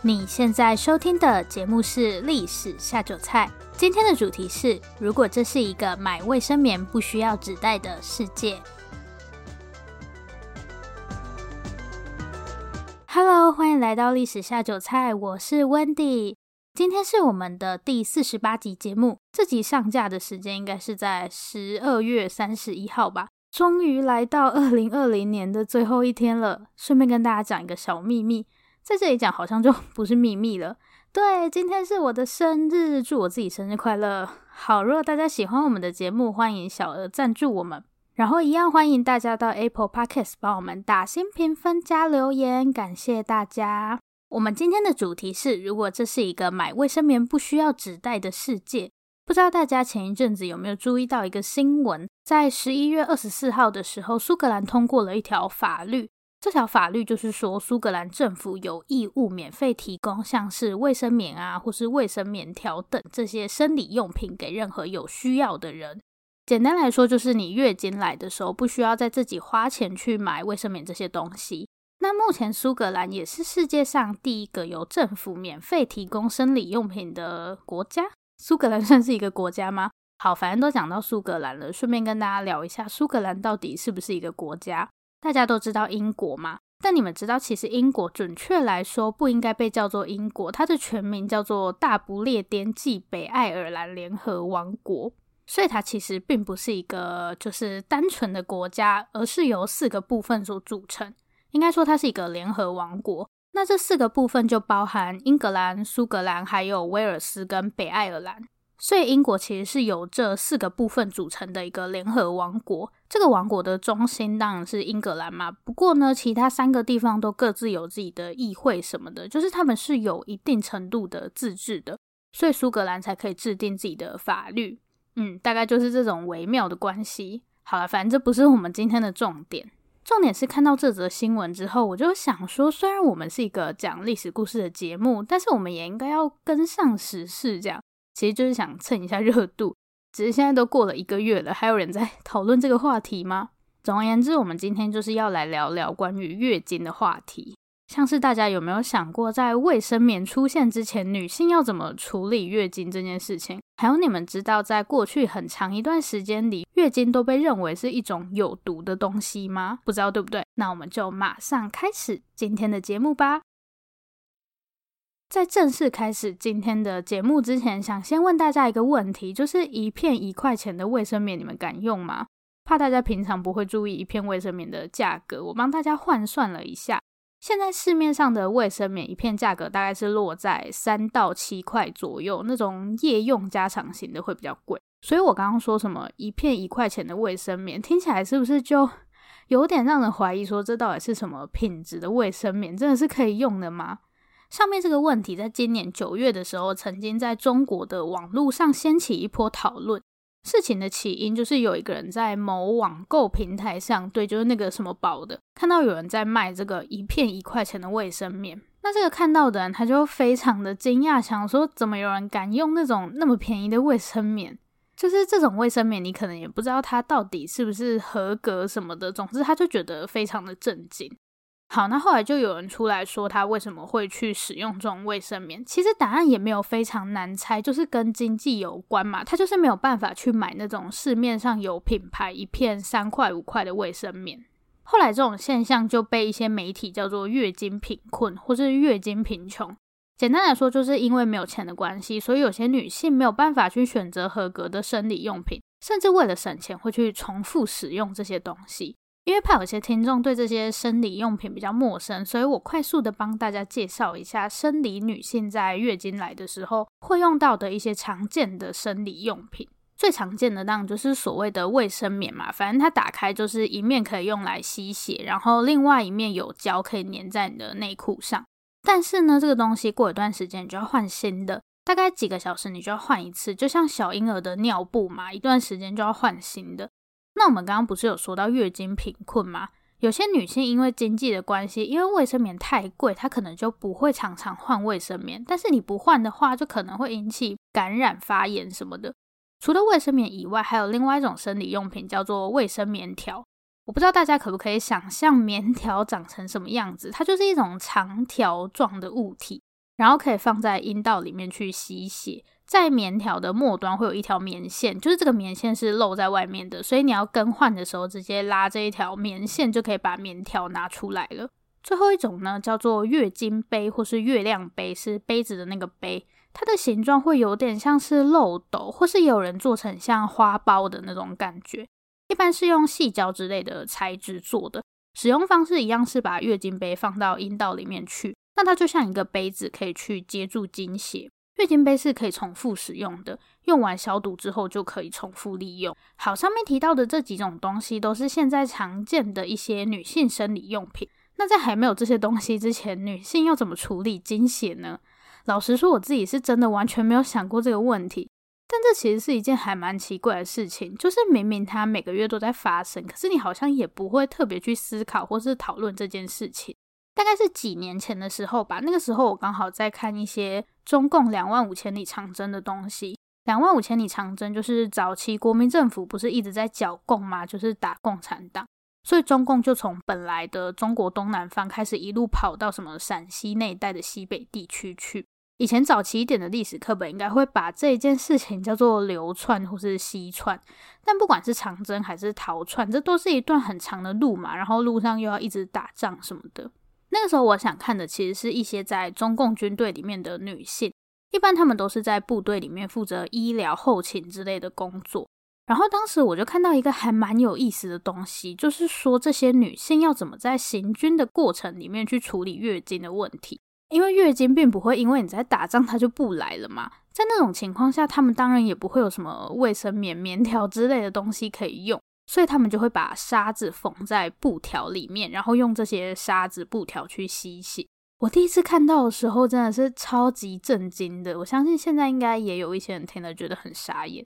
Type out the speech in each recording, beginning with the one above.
你现在收听的节目是《历史下酒菜》，今天的主题是：如果这是一个买卫生棉不需要纸袋的世界。Hello，欢迎来到《历史下酒菜》，我是 Wendy。今天是我们的第四十八集节目，这集上架的时间应该是在十二月三十一号吧。终于来到二零二零年的最后一天了，顺便跟大家讲一个小秘密。在这里讲好像就 不是秘密了。对，今天是我的生日，祝我自己生日快乐。好，如果大家喜欢我们的节目，欢迎小额赞助我们。然后一样欢迎大家到 Apple Podcast 帮我们打新评分加留言，感谢大家。我们今天的主题是：如果这是一个买卫生棉不需要纸袋的世界。不知道大家前一阵子有没有注意到一个新闻？在十一月二十四号的时候，苏格兰通过了一条法律。这条法律就是说，苏格兰政府有义务免费提供像是卫生棉啊，或是卫生棉条等这些生理用品给任何有需要的人。简单来说，就是你月经来的时候，不需要再自己花钱去买卫生棉这些东西。那目前苏格兰也是世界上第一个由政府免费提供生理用品的国家。苏格兰算是一个国家吗？好，反正都讲到苏格兰了，顺便跟大家聊一下，苏格兰到底是不是一个国家？大家都知道英国嘛，但你们知道其实英国准确来说不应该被叫做英国，它的全名叫做大不列颠暨北爱尔兰联合王国，所以它其实并不是一个就是单纯的国家，而是由四个部分所组成。应该说它是一个联合王国，那这四个部分就包含英格兰、苏格兰、还有威尔斯跟北爱尔兰。所以英国其实是由这四个部分组成的一个联合王国。这个王国的中心当然是英格兰嘛，不过呢，其他三个地方都各自有自己的议会什么的，就是他们是有一定程度的自治的，所以苏格兰才可以制定自己的法律。嗯，大概就是这种微妙的关系。好了，反正这不是我们今天的重点，重点是看到这则新闻之后，我就想说，虽然我们是一个讲历史故事的节目，但是我们也应该要跟上时事，这样。其实就是想蹭一下热度，只是现在都过了一个月了，还有人在 讨论这个话题吗？总而言之，我们今天就是要来聊聊关于月经的话题。像是大家有没有想过，在卫生棉出现之前，女性要怎么处理月经这件事情？还有你们知道，在过去很长一段时间里，月经都被认为是一种有毒的东西吗？不知道对不对？那我们就马上开始今天的节目吧。在正式开始今天的节目之前，想先问大家一个问题，就是一片一块钱的卫生棉，你们敢用吗？怕大家平常不会注意一片卫生棉的价格，我帮大家换算了一下，现在市面上的卫生棉一片价格大概是落在三到七块左右，那种夜用加长型的会比较贵。所以我刚刚说什么一片一块钱的卫生棉，听起来是不是就有点让人怀疑说，这到底是什么品质的卫生棉？真的是可以用的吗？上面这个问题，在今年九月的时候，曾经在中国的网络上掀起一波讨论。事情的起因就是有一个人在某网购平台上，对，就是那个什么宝的，看到有人在卖这个一片一块钱的卫生棉。那这个看到的人，他就非常的惊讶，想说怎么有人敢用那种那么便宜的卫生棉？就是这种卫生棉，你可能也不知道它到底是不是合格什么的。总之，他就觉得非常的震惊。好，那后来就有人出来说他为什么会去使用这种卫生棉。其实答案也没有非常难猜，就是跟经济有关嘛。他就是没有办法去买那种市面上有品牌一片三块五块的卫生棉。后来这种现象就被一些媒体叫做月经贫困或是月经贫穷。简单来说，就是因为没有钱的关系，所以有些女性没有办法去选择合格的生理用品，甚至为了省钱会去重复使用这些东西。因为怕有些听众对这些生理用品比较陌生，所以我快速的帮大家介绍一下生理女性在月经来的时候会用到的一些常见的生理用品。最常见的当然就是所谓的卫生棉嘛，反正它打开就是一面可以用来吸血，然后另外一面有胶可以粘在你的内裤上。但是呢，这个东西过一段时间你就要换新的，大概几个小时你就要换一次，就像小婴儿的尿布嘛，一段时间就要换新的。那我们刚刚不是有说到月经贫困吗？有些女性因为经济的关系，因为卫生棉太贵，她可能就不会常常换卫生棉。但是你不换的话，就可能会引起感染、发炎什么的。除了卫生棉以外，还有另外一种生理用品叫做卫生棉条。我不知道大家可不可以想象棉条长成什么样子？它就是一种长条状的物体。然后可以放在阴道里面去吸血。在棉条的末端会有一条棉线，就是这个棉线是露在外面的，所以你要更换的时候，直接拉这一条棉线就可以把棉条拿出来了。最后一种呢，叫做月经杯或是月亮杯，是杯子的那个杯，它的形状会有点像是漏斗，或是有人做成像花苞的那种感觉。一般是用矽胶之类的材质做的，使用方式一样是把月经杯放到阴道里面去，那它就像一个杯子，可以去接住经血。月经杯是可以重复使用的，用完消毒之后就可以重复利用。好，上面提到的这几种东西都是现在常见的一些女性生理用品。那在还没有这些东西之前，女性要怎么处理经血呢？老实说，我自己是真的完全没有想过这个问题。但这其实是一件还蛮奇怪的事情，就是明明它每个月都在发生，可是你好像也不会特别去思考或是讨论这件事情。大概是几年前的时候吧，那个时候我刚好在看一些中共两万五千里长征的东西。两万五千里长征就是早期国民政府不是一直在剿共嘛？就是打共产党，所以中共就从本来的中国东南方开始一路跑到什么陕西那一带的西北地区去。以前早期一点的历史课本应该会把这一件事情叫做流窜或是西窜，但不管是长征还是逃窜，这都是一段很长的路嘛，然后路上又要一直打仗什么的。那个时候，我想看的其实是一些在中共军队里面的女性，一般她们都是在部队里面负责医疗、后勤之类的工作。然后当时我就看到一个还蛮有意思的东西，就是说这些女性要怎么在行军的过程里面去处理月经的问题，因为月经并不会因为你在打仗它就不来了嘛。在那种情况下，她们当然也不会有什么卫生棉、棉条之类的东西可以用。所以他们就会把沙子缝在布条里面，然后用这些沙子布条去吸血。我第一次看到的时候真的是超级震惊的。我相信现在应该也有一些人听了觉得很傻眼。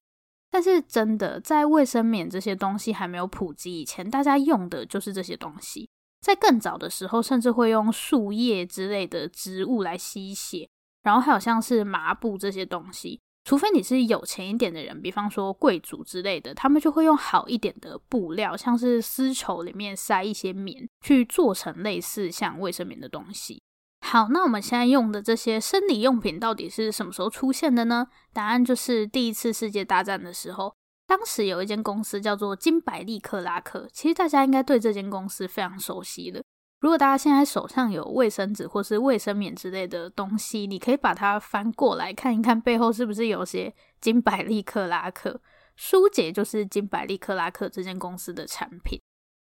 但是真的，在卫生棉这些东西还没有普及以前，大家用的就是这些东西。在更早的时候，甚至会用树叶之类的植物来吸血，然后还有像是麻布这些东西。除非你是有钱一点的人，比方说贵族之类的，他们就会用好一点的布料，像是丝绸里面塞一些棉，去做成类似像卫生棉的东西。好，那我们现在用的这些生理用品到底是什么时候出现的呢？答案就是第一次世界大战的时候，当时有一间公司叫做金百利克拉克，其实大家应该对这间公司非常熟悉的。如果大家现在手上有卫生纸或是卫生棉之类的东西，你可以把它翻过来看一看，背后是不是有些金百利克拉克？舒洁就是金百利克拉克这间公司的产品。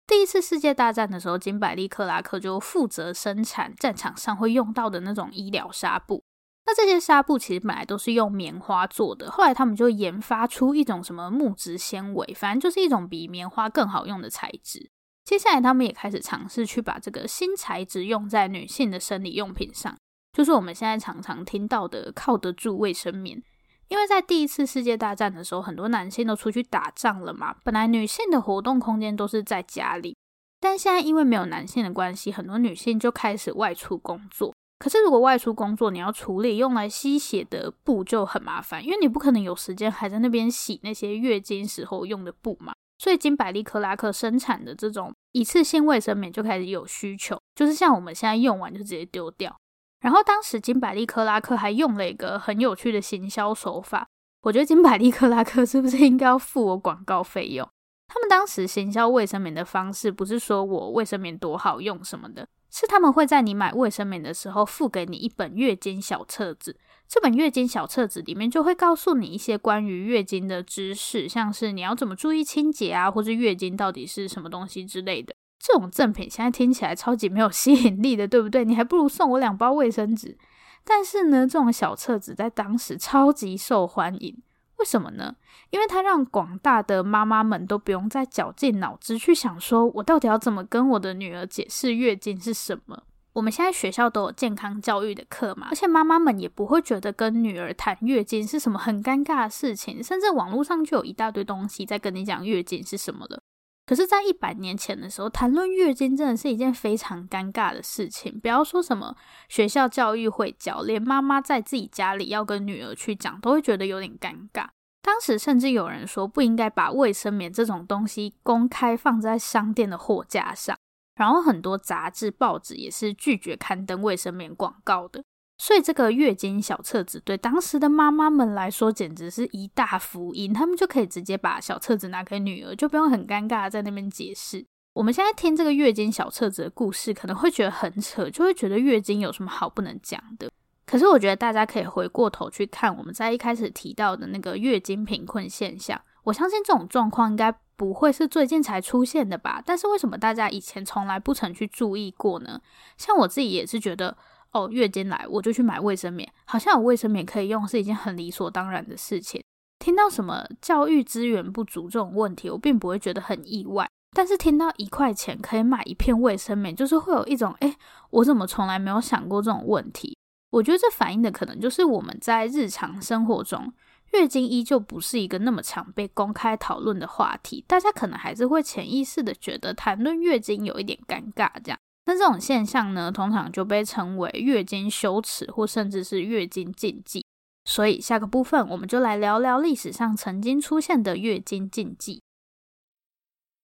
第一次世界大战的时候，金百利克拉克就负责生产战场上会用到的那种医疗纱布。那这些纱布其实本来都是用棉花做的，后来他们就研发出一种什么木质纤维，反正就是一种比棉花更好用的材质。接下来，他们也开始尝试去把这个新材质用在女性的生理用品上，就是我们现在常常听到的靠得住卫生棉。因为在第一次世界大战的时候，很多男性都出去打仗了嘛，本来女性的活动空间都是在家里，但现在因为没有男性的关系，很多女性就开始外出工作。可是如果外出工作，你要处理用来吸血的布就很麻烦，因为你不可能有时间还在那边洗那些月经时候用的布嘛。所以金百利克拉克生产的这种一次性卫生棉就开始有需求，就是像我们现在用完就直接丢掉。然后当时金百利克拉克还用了一个很有趣的行销手法，我觉得金百利克拉克是不是应该要付我广告费用？他们当时行销卫生棉的方式不是说我卫生棉多好用什么的，是他们会在你买卫生棉的时候付给你一本月经小册子。这本月经小册子里面就会告诉你一些关于月经的知识，像是你要怎么注意清洁啊，或是月经到底是什么东西之类的。这种赠品现在听起来超级没有吸引力的，对不对？你还不如送我两包卫生纸。但是呢，这种小册子在当时超级受欢迎，为什么呢？因为它让广大的妈妈们都不用再绞尽脑汁去想说，我到底要怎么跟我的女儿解释月经是什么。我们现在学校都有健康教育的课嘛，而且妈妈们也不会觉得跟女儿谈月经是什么很尴尬的事情，甚至网络上就有一大堆东西在跟你讲月经是什么了。可是，在一百年前的时候，谈论月经真的是一件非常尴尬的事情。不要说什么学校教育会教，连妈妈在自己家里要跟女儿去讲，都会觉得有点尴尬。当时甚至有人说，不应该把卫生棉这种东西公开放在商店的货架上。然后很多杂志、报纸也是拒绝刊登卫生棉广告的。所以这个月经小册子对当时的妈妈们来说简直是一大福音，他们就可以直接把小册子拿给女儿，就不用很尴尬在那边解释。我们现在听这个月经小册子的故事，可能会觉得很扯，就会觉得月经有什么好不能讲的。可是我觉得大家可以回过头去看我们在一开始提到的那个月经贫困现象，我相信这种状况应该不会是最近才出现的吧？但是为什么大家以前从来不曾去注意过呢？像我自己也是觉得，哦，月经来我就去买卫生棉，好像有卫生棉可以用是一件很理所当然的事情。听到什么教育资源不足这种问题，我并不会觉得很意外。但是听到一块钱可以买一片卫生棉，就是会有一种，诶，我怎么从来没有想过这种问题？我觉得这反映的可能就是我们在日常生活中，月经依旧不是一个那么常被公开讨论的话题，大家可能还是会潜意识的觉得谈论月经有一点尴尬，这样。那这种现象呢，通常就被称为月经羞耻，或甚至是月经禁忌。所以下个部分，我们就来聊聊历史上曾经出现的月经禁忌。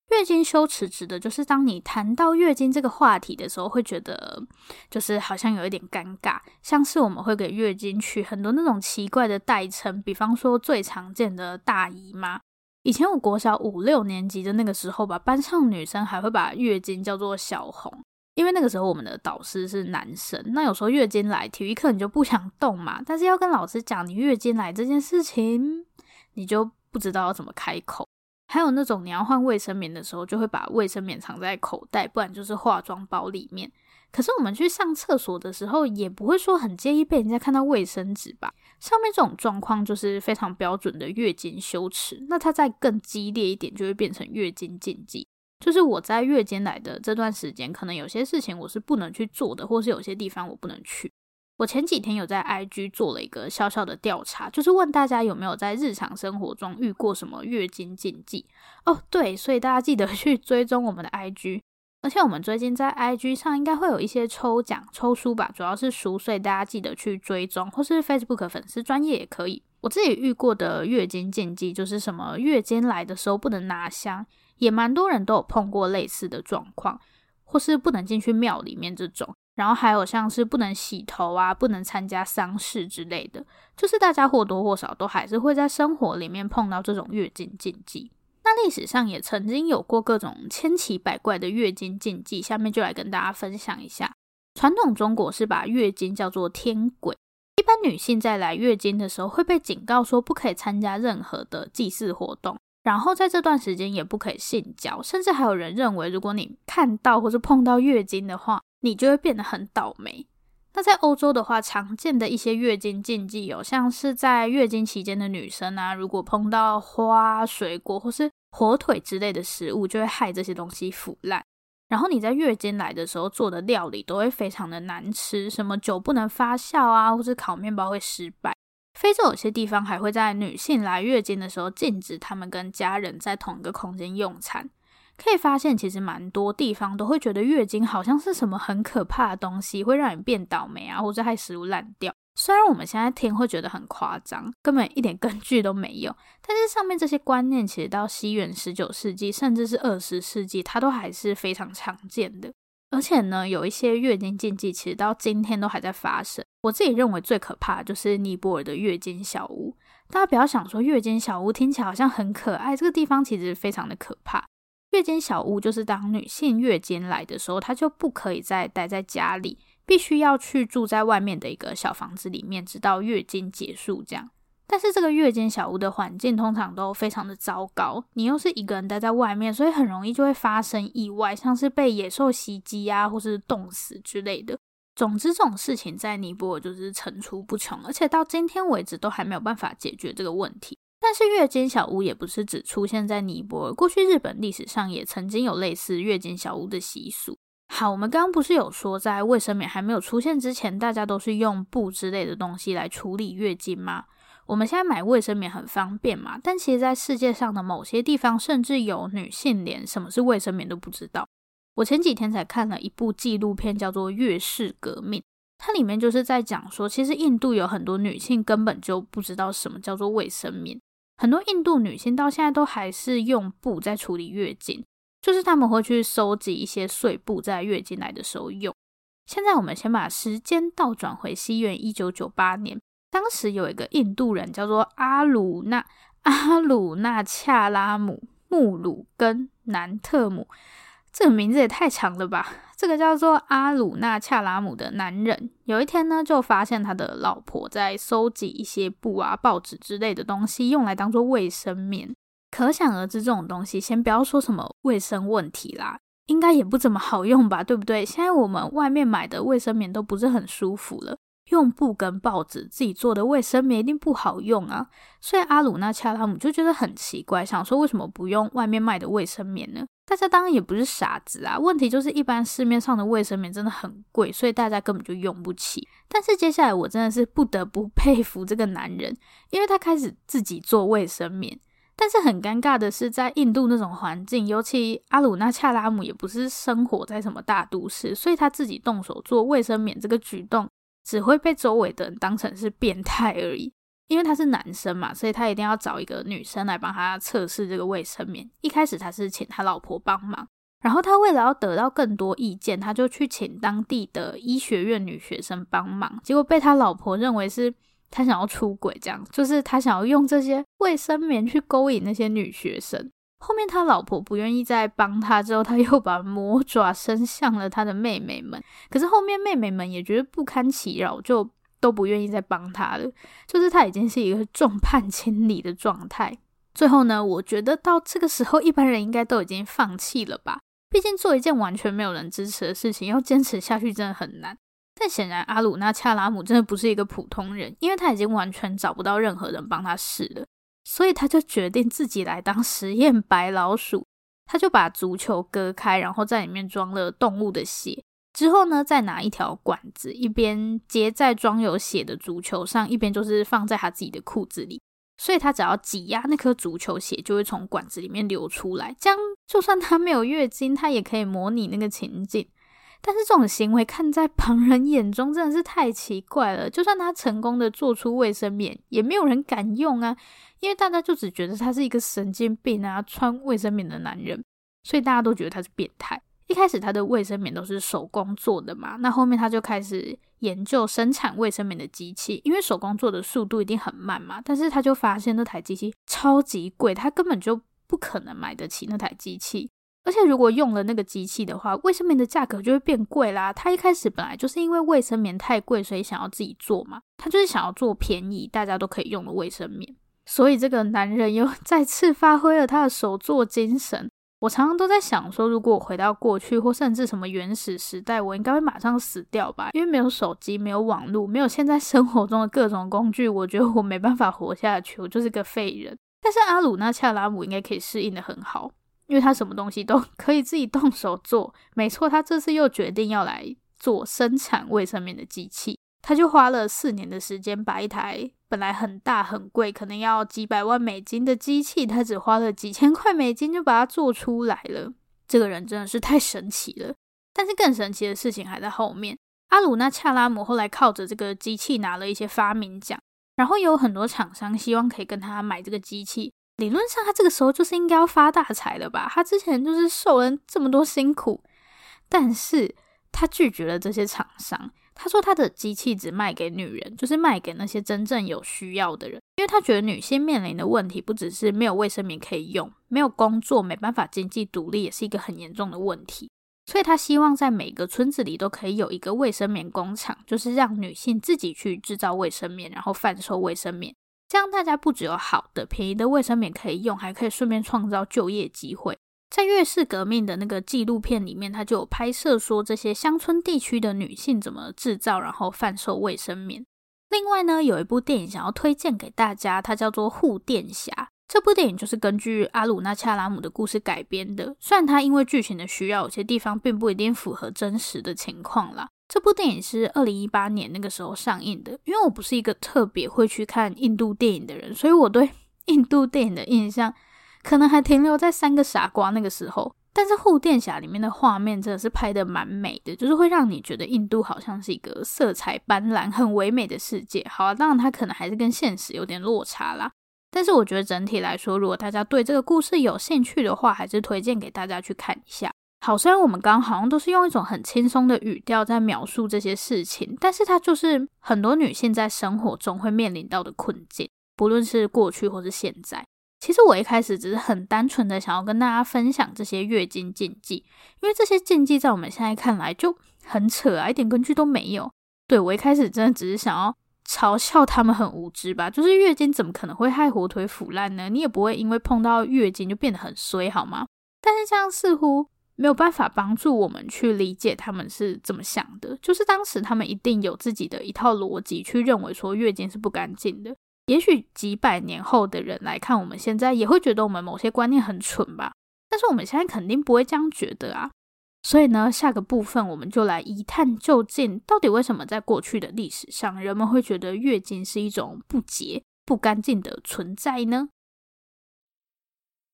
月经羞耻指的就是当你谈到月经这个话题的时候，会觉得就是好像有一点尴尬，像是我们会给月经取很多那种奇怪的代称，比方说最常见的大姨妈。以前我国小五六年级的那个时候吧，班上女生还会把月经叫做小红，因为那个时候我们的导师是男生。那有时候月经来，体育课你就不想动嘛，但是要跟老师讲你月经来这件事情，你就不知道要怎么开口。还有那种你要换卫生棉的时候，就会把卫生棉藏在口袋，不然就是化妆包里面。可是我们去上厕所的时候，也不会说很介意被人家看到卫生纸吧？上面这种状况就是非常标准的月经羞耻。那它再更激烈一点，就会变成月经禁忌。就是我在月经来的这段时间，可能有些事情我是不能去做的，或是有些地方我不能去。我前几天有在 IG 做了一个小小的调查，就是问大家有没有在日常生活中遇过什么月经禁忌哦。对，所以大家记得去追踪我们的 IG，而且我们最近在 IG 上应该会有一些抽奖抽书吧，主要是书，所以大家记得去追踪，或是 Facebook 粉丝专业也可以。我自己遇过的月经禁忌就是什么月经来的时候不能拿香，也蛮多人都有碰过类似的状况，或是不能进去庙里面这种。然后还有像是不能洗头啊，不能参加丧事之类的，就是大家或多或少都还是会在生活里面碰到这种月经禁忌。那历史上也曾经有过各种千奇百怪的月经禁忌，下面就来跟大家分享一下。传统中国是把月经叫做天鬼，一般女性在来月经的时候会被警告说不可以参加任何的祭祀活动，然后在这段时间也不可以性交，甚至还有人认为如果你看到或是碰到月经的话，你就会变得很倒霉。那在欧洲的话，常见的一些月经禁忌有，像是在月经期间的女生啊，如果碰到花、水果或是火腿之类的食物，就会害这些东西腐烂。然后你在月经来的时候做的料理都会非常的难吃，什么酒不能发酵啊，或是烤面包会失败。非洲有些地方还会在女性来月经的时候禁止她们跟家人在同一个空间用餐。可以发现，其实蛮多地方都会觉得月经好像是什么很可怕的东西，会让你变倒霉啊，或者害食物烂掉。虽然我们现在听会觉得很夸张，根本一点根据都没有，但是上面这些观念其实到西元十九世纪，甚至是二十世纪，它都还是非常常见的。而且呢，有一些月经禁忌，其实到今天都还在发生。我自己认为最可怕的就是尼泊尔的月经小屋。大家不要想说月经小屋听起来好像很可爱，这个地方其实非常的可怕。月间小屋就是当女性月经来的时候，她就不可以再待在家里，必须要去住在外面的一个小房子里面，直到月经结束这样。但是这个月间小屋的环境通常都非常的糟糕，你又是一个人待在外面，所以很容易就会发生意外，像是被野兽袭击啊，或是冻死之类的。总之，这种事情在尼泊尔就是层出不穷，而且到今天为止都还没有办法解决这个问题。但是月经小屋也不是只出现在尼泊尔，过去日本历史上也曾经有类似月经小屋的习俗。好，我们刚刚不是有说，在卫生棉还没有出现之前，大家都是用布之类的东西来处理月经吗？我们现在买卫生棉很方便嘛，但其实，在世界上的某些地方，甚至有女性连什么是卫生棉都不知道。我前几天才看了一部纪录片，叫做《月事革命》，它里面就是在讲说，其实印度有很多女性根本就不知道什么叫做卫生棉。很多印度女性到现在都还是用布在处理月经，就是他们会去收集一些碎布，在月经来的时候用。现在我们先把时间倒转回西元一九九八年，当时有一个印度人叫做阿鲁纳阿鲁纳恰拉姆穆鲁根南特姆。这个名字也太长了吧！这个叫做阿鲁纳恰拉姆的男人，有一天呢，就发现他的老婆在收集一些布啊、报纸之类的东西，用来当做卫生棉。可想而知，这种东西先不要说什么卫生问题啦，应该也不怎么好用吧，对不对？现在我们外面买的卫生棉都不是很舒服了，用布跟报纸自己做的卫生棉一定不好用啊。所以阿鲁纳恰拉姆就觉得很奇怪，想说为什么不用外面卖的卫生棉呢？大家当然也不是傻子啊，问题就是一般市面上的卫生棉真的很贵，所以大家根本就用不起。但是接下来我真的是不得不 佩服这个男人，因为他开始自己做卫生棉。但是很尴尬的是，在印度那种环境，尤其阿鲁纳恰拉姆也不是生活在什么大都市，所以他自己动手做卫生棉这个举动，只会被周围的人当成是变态而已。因为他是男生嘛，所以他一定要找一个女生来帮他测试这个卫生棉。一开始他是请他老婆帮忙，然后他为了要得到更多意见，他就去请当地的医学院女学生帮忙。结果被他老婆认为是他想要出轨，这样就是他想要用这些卫生棉去勾引那些女学生。后面他老婆不愿意再帮他之后，他又把魔爪伸向了他的妹妹们。可是后面妹妹们也觉得不堪其扰，就。都不愿意再帮他了，就是他已经是一个众叛亲离的状态。最后呢，我觉得到这个时候，一般人应该都已经放弃了吧？毕竟做一件完全没有人支持的事情，要坚持下去真的很难。但显然，阿鲁纳恰拉姆真的不是一个普通人，因为他已经完全找不到任何人帮他试了，所以他就决定自己来当实验白老鼠。他就把足球割开，然后在里面装了动物的血。之后呢，再拿一条管子，一边接在装有血的足球上，一边就是放在他自己的裤子里。所以他只要挤压那颗足球血，就会从管子里面流出来。这样，就算他没有月经，他也可以模拟那个情景。但是这种行为看在旁人眼中真的是太奇怪了。就算他成功的做出卫生棉，也没有人敢用啊，因为大家就只觉得他是一个神经病啊，穿卫生棉的男人，所以大家都觉得他是变态。一开始他的卫生棉都是手工做的嘛，那后面他就开始研究生产卫生棉的机器，因为手工做的速度一定很慢嘛。但是他就发现那台机器超级贵，他根本就不可能买得起那台机器。而且如果用了那个机器的话，卫生棉的价格就会变贵啦。他一开始本来就是因为卫生棉太贵，所以想要自己做嘛，他就是想要做便宜大家都可以用的卫生棉。所以这个男人又 再次发挥了他的手作精神。我常常都在想说，如果我回到过去，或甚至什么原始时代，我应该会马上死掉吧？因为没有手机，没有网络，没有现在生活中的各种工具，我觉得我没办法活下去，我就是个废人。但是阿鲁纳恰拉姆应该可以适应得很好，因为他什么东西都 可以自己动手做。没错，他这次又决定要来做生产卫生棉的机器。他就花了四年的时间，把一台本来很大很贵，可能要几百万美金的机器，他只花了几千块美金就把它做出来了。这个人真的是太神奇了。但是更神奇的事情还在后面。阿鲁纳恰拉姆后来靠着这个机器拿了一些发明奖，然后有很多厂商希望可以跟他买这个机器。理论上他这个时候就是应该要发大财了吧？他之前就是受了这么多辛苦，但是他拒绝了这些厂商。他说：“他的机器只卖给女人，就是卖给那些真正有需要的人，因为他觉得女性面临的问题不只是没有卫生棉可以用，没有工作，没办法经济独立，也是一个很严重的问题。所以他希望在每个村子里都可以有一个卫生棉工厂，就是让女性自己去制造卫生棉，然后贩售卫生棉，这样大家不只有好的、便宜的卫生棉可以用，还可以顺便创造就业机会。”在月式革命的那个纪录片里面，他就有拍摄说这些乡村地区的女性怎么制造，然后贩售卫生棉。另外呢，有一部电影想要推荐给大家，它叫做《护垫侠》。这部电影就是根据阿鲁纳恰拉姆的故事改编的，虽然它因为剧情的需要，有些地方并不一定符合真实的情况啦。这部电影是二零一八年那个时候上映的。因为我不是一个特别会去看印度电影的人，所以我对 印度电影的印象。可能还停留在三个傻瓜那个时候，但是护垫侠里面的画面真的是拍得蛮美的，就是会让你觉得印度好像是一个色彩斑斓、很唯美的世界。好啊，当然它可能还是跟现实有点落差啦，但是我觉得整体来说，如果大家对这个故事有兴趣的话，还是推荐给大家去看一下。好，虽然我们刚刚好像都是用一种很轻松的语调在描述这些事情，但是它就是很多女性在生活中会面临到的困境，不论是过去或是现在。其实我一开始只是很单纯的想要跟大家分享这些月经禁忌，因为这些禁忌在我们现在看来就很扯啊，一点根据都没有。对，我一开始真的只是想要嘲笑他们很无知吧，就是月经怎么可能会害火腿腐烂呢？你也不会因为碰到月经就变得很衰，好吗？但是这样似乎没有办法帮助我们去理解他们是怎么想的，就是当时他们一定有自己的一套逻辑去认为说月经是不干净的。也许几百年后的人来看我们现在，也会觉得我们某些观念很蠢吧。但是我们现在肯定不会这样觉得啊。所以呢，下个部分我们就来一探究竟，到底为什么在过去的历史上，人们会觉得月经是一种不洁、不干净的存在呢？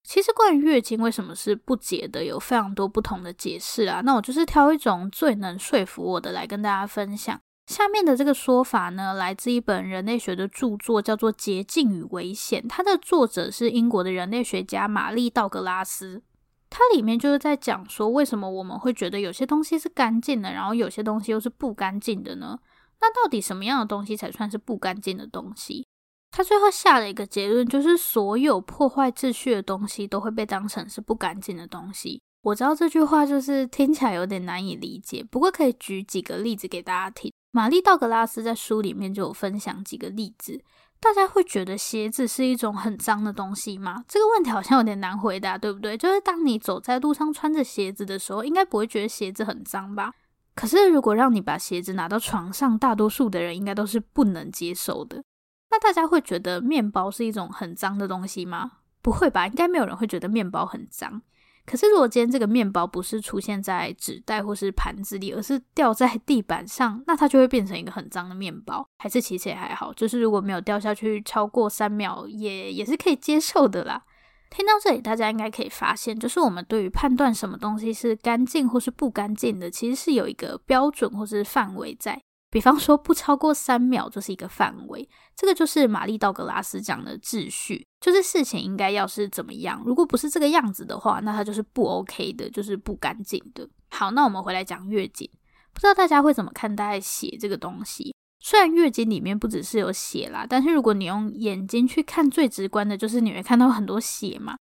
其实关于月经为什么是不洁的，有非常多不同的解释啊。那我就是挑一种最能说服我的来跟大家分享。下面的这个说法呢，来自一本人类学的著作，叫做《洁净与危险》，它的作者是英国的人类学家玛丽·道格拉斯。它里面就是在讲说，为什么我们会觉得有些东西是干净的，然后有些东西又是不干净的呢？那到底什么样的东西才算是不干净的东西？他最后下了一个结论，就是所有破坏秩序的东西都会被当成是不干净的东西。我知道这句话就是听起来有点难以理解，不过可以举几个例子给大家听。玛丽·道格拉斯在书里面就有分享几个例子。大家会觉得鞋子是一种很脏的东西吗？这个问题好像有点难回答，对不对？就是当你走在路上穿着鞋子的时候，应该不会觉得鞋子很脏吧？可是如果让你把鞋子拿到床上，大多数的人应该都是不能接受的。那大家会觉得面包是一种很脏的东西吗？不会吧？应该没有人会觉得面包很脏。可是，如果今天这个面包不是出现在纸袋或是盘子里，而是掉在地板上，那它就会变成一个很脏的面包。还是其实也还好，就是如果没有掉下去超过三秒，也也是可以接受的啦。听到这里，大家应该可以发现，就是我们对于判断什么东西是干净或是不干净的，其实是有一个标准或是范围在。比方说，不超过三秒就是一个范围，这个就是玛丽道格拉斯讲的秩序，就是事情应该要是怎么样，如果不是这个样子的话，那它就是不 OK 的，就是不干净的。好，那我们回来讲月经，不知道大家会怎么看待血这个东西？虽然月经里面不只是有血啦，但是如果你用眼睛去看，最直观的就是你会看到很多血嘛。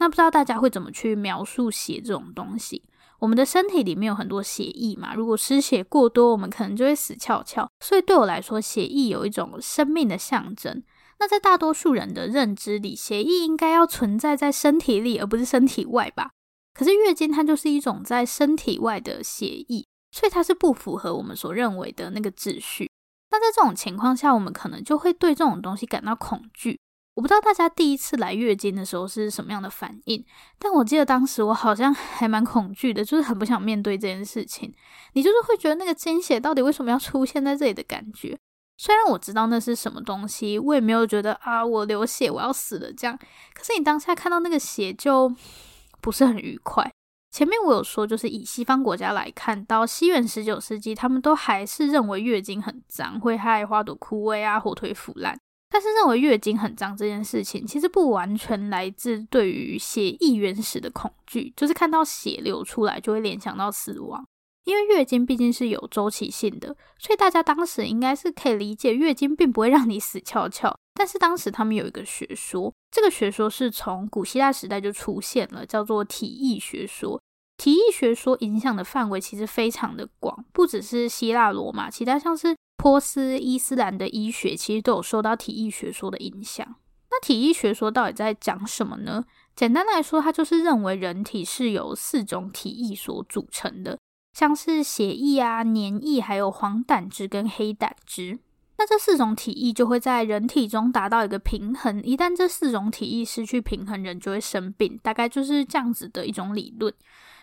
那不知道大家会怎么去描述血这种东西？我们的身体里面有很多血液嘛，如果失血过多，我们可能就会死翘翘。所以对我来说，血液有一种生命的象征。那在大多数人的认知里，血液应该要存在在身体里，而不是身体外吧？可是月经它就是一种在身体外的血液，所以它是不符合我们所认为的那个秩序。那在这种情况下，我们可能就会对这种东西感到恐惧。我不知道大家第一次来月经的时候是什么样的反应，但我记得当时我好像还蛮恐惧的，就是很不想面对这件事情。你就是会觉得那个经血到底为什么要出现在这里的感觉。虽然我知道那是什么东西，我也没有觉得啊我流血我要死了这样。可是你当下看到那个血就不是很愉快。前面我有说，就是以西方国家来看，到西元十九世纪，他们都还是认为月经很脏，会害花朵枯萎啊，火腿腐烂。但是认为月经很脏这件事情，其实不完全来自对于血液原始的恐惧，就是看到血流出来就会联想到死亡。因为月经毕竟是有周期性的，所以大家当时应该是可以理解月经并不会让你死翘翘。但是当时他们有一个学说，这个学说是从古希腊时代就出现了，叫做体液学说。体液学说影响的范围其实非常的广，不只是希腊罗马，其他像是。波斯、伊斯兰的医学其实都有受到体液学说的影响。那体液学说到底在讲什么呢？简单来说，它就是认为人体是由四种体液所组成的，像是血液啊、黏液，还有黄胆汁跟黑胆汁。那这四种体液就会在人体中达到一个平衡。一旦这四种体液失去平衡，人就会生病。大概就是这样子的一种理论。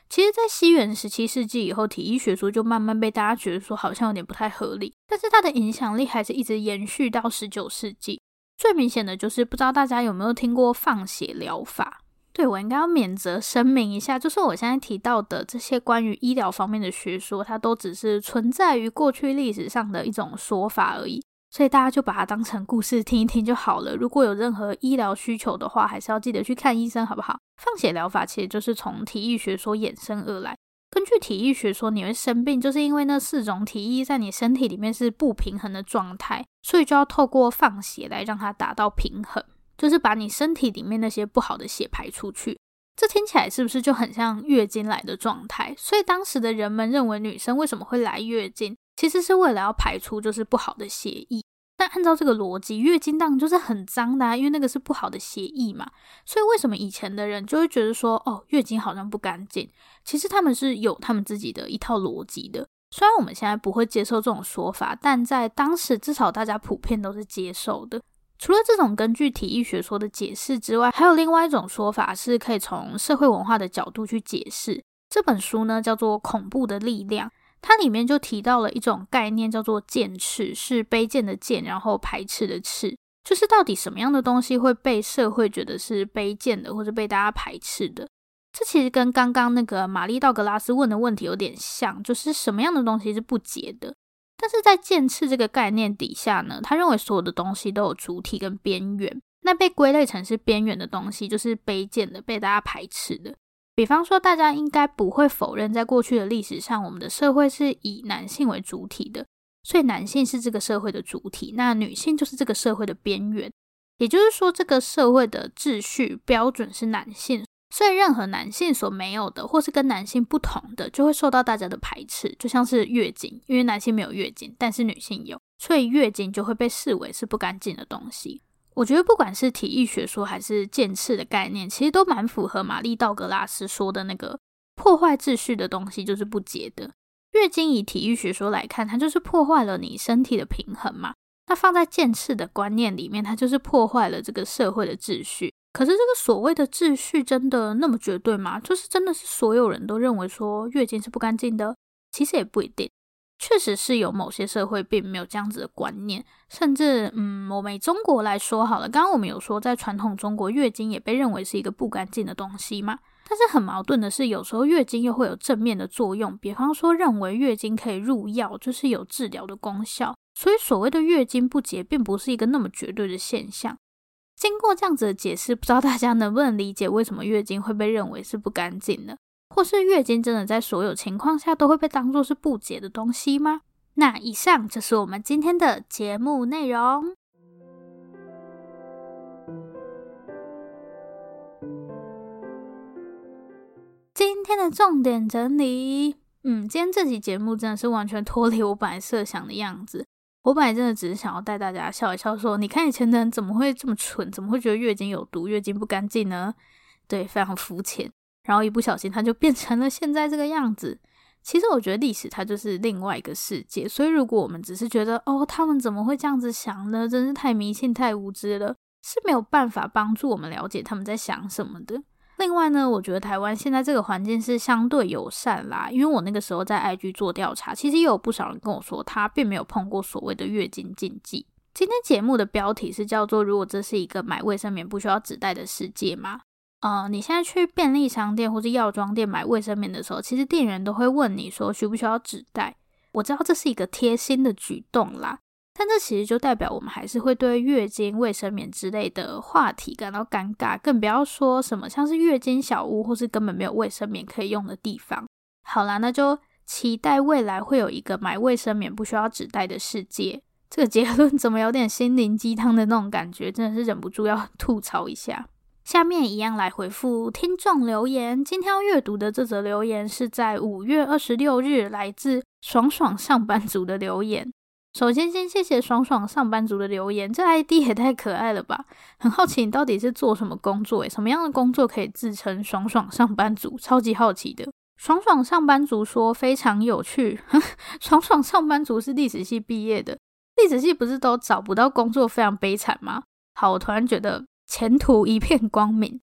其实，在西元十七世纪以后，体液学说就慢慢被大家觉得说好像有点不太合理，但是它的影响力还是一直延续到十九世纪。最明显的就是，不知道大家有没有听过放血疗法？对，我应该要免责声明一下，就是我现在提到的这些关于医疗方面的学说，它都只是存在于过去历史上的一种说法而已。所以大家就把它当成故事听一听就好了。如果有任何医疗需求的话，还是要记得去看医生，好不好？放血疗法其实就是从体液学说衍生而来。根据体液学说，你会生病，就是因为那四种体液在你身体里面是不平衡的状态，所以就要透过放血来让它达到平衡，就是把你身体里面那些不好的血排出去。这听起来是不是就很像月经来的状态？所以当时的人们认为女生为什么会来月经，其实是为了要排出就是不好的血液。但按照这个逻辑，月经当就是很脏的啊，因为那个是不好的血液嘛。所以为什么以前的人就会觉得说，哦，月经好像不干净？其实他们是有他们自己的一套逻辑的。虽然我们现在不会接受这种说法，但在当时至少大家普遍都是接受的。除了这种根据体液学说的解释之外，还有另外一种说法是可以从社会文化的角度去解释。这本书呢叫做《恐怖的力量》。它里面就提到了一种概念，叫做贱斥，是卑贱的贱，然后排斥的斥，就是到底什么样的东西会被社会觉得是卑贱的，或者被大家排斥的？这其实跟刚刚那个玛丽道格拉斯问的问题有点像，就是什么样的东西是不洁的？但是在贱斥这个概念底下呢，他认为所有的东西都有主体跟边缘，那被归类成是边缘的东西，就是卑贱的，被大家排斥的。比方说，大家应该不会否认，在过去的历史上，我们的社会是以男性为主体的，所以男性是这个社会的主体，那女性就是这个社会的边缘。也就是说，这个社会的秩序标准是男性，所以任何男性所没有的，或是跟男性不同的，就会受到大家的排斥。就像是月经，因为男性没有月经，但是女性有，所以月经就会被视为是不干净的东西。我觉得不管是体育学说还是剑刺的概念，其实都蛮符合玛丽道格拉斯说的那个破坏秩序的东西就是不洁的。月经以体育学说来看，它就是破坏了你身体的平衡嘛。那放在剑刺的观念里面，它就是破坏了这个社会的秩序。可是这个所谓的秩序真的那么绝对吗？就是真的是所有人都认为说月经是不干净的？其实也不一定。确实是有某些社会并没有这样子的观念，甚至，嗯，我们中国来说好了，刚刚我们有说，在传统中国，月经也被认为是一个不干净的东西嘛。但是很矛盾的是，有时候月经又会有正面的作用，比方说认为月经可以入药，就是有治疗的功效。所以所谓的月经不洁，并不是一个那么绝对的现象。经过这样子的解释，不知道大家能不能理解为什么月经会被认为是不干净的？或是月经真的在所有情况下都会被当作是不洁的东西吗？那以上就是我们今天的节目内容。今天的重点整理，嗯，今天这期节目真的是完全脱离我本来设想的样子。我本来真的只是想要带大家笑一笑，说你看以前的人怎么会这么蠢，怎么会觉得月经有毒、月经不干净呢？对，非常肤浅。然后一不小心，它就变成了现在这个样子。其实我觉得历史它就是另外一个世界，所以如果我们只是觉得哦，他们怎么会这样子想呢？真是太迷信、太无知了，是没有办法帮助我们了解他们在想什么的。另外呢，我觉得台湾现在这个环境是相对友善啦，因为我那个时候在 IG 做调查，其实也有不少人跟我说，他并没有碰过所谓的月经禁忌。今天节目的标题是叫做“如果这是一个买卫生棉不需要纸袋的世界吗？”呃，你现在去便利商店或者药妆店买卫生棉的时候，其实店员都会问你说需不需要纸袋。我知道这是一个贴心的举动啦，但这其实就代表我们还是会对月经、卫生棉之类的话题感到尴尬，更不要说什么像是月经小屋或是根本没有卫生棉可以用的地方。好啦，那就期待未来会有一个买卫生棉不需要纸袋的世界。这个结论怎么有点心灵鸡汤的那种感觉？真的是忍不住要吐槽一下。下面一样来回复听众留言。今天要阅读的这则留言是在五月二十六日，来自爽爽上班族的留言。首先，先谢谢爽爽上班族的留言，这 ID 也太可爱了吧！很好奇你到底是做什么工作？诶，什么样的工作可以自称爽爽上班族？超级好奇的。爽爽上班族说非常有趣。爽爽上班族是历史系毕业的，历史系不是都找不到工作，非常悲惨吗？好，我突然觉得。前途一片光明，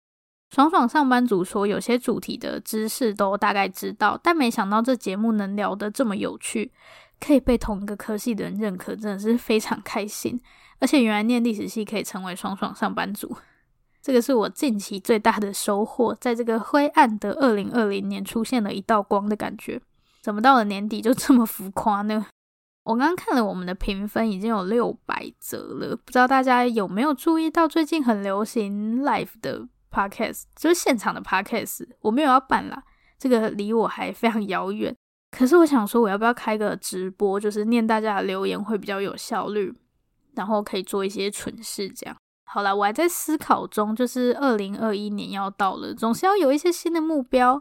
爽爽上班族说有些主题的知识都大概知道，但没想到这节目能聊得这么有趣，可以被同一个科系的人认可，真的是非常开心。而且原来念历史系可以成为爽爽上班族，这个是我近期最大的收获。在这个灰暗的二零二零年，出现了一道光的感觉。怎么到了年底就这么浮夸呢？我刚刚看了我们的评分，已经有六百则了，不知道大家有没有注意到最近很流行 live 的 podcast，就是现场的 podcast。我没有要办啦，这个离我还非常遥远。可是我想说，我要不要开个直播，就是念大家的留言会比较有效率，然后可以做一些蠢事这样。好啦，我还在思考中，就是二零二一年要到了，总是要有一些新的目标。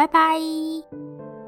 拜拜。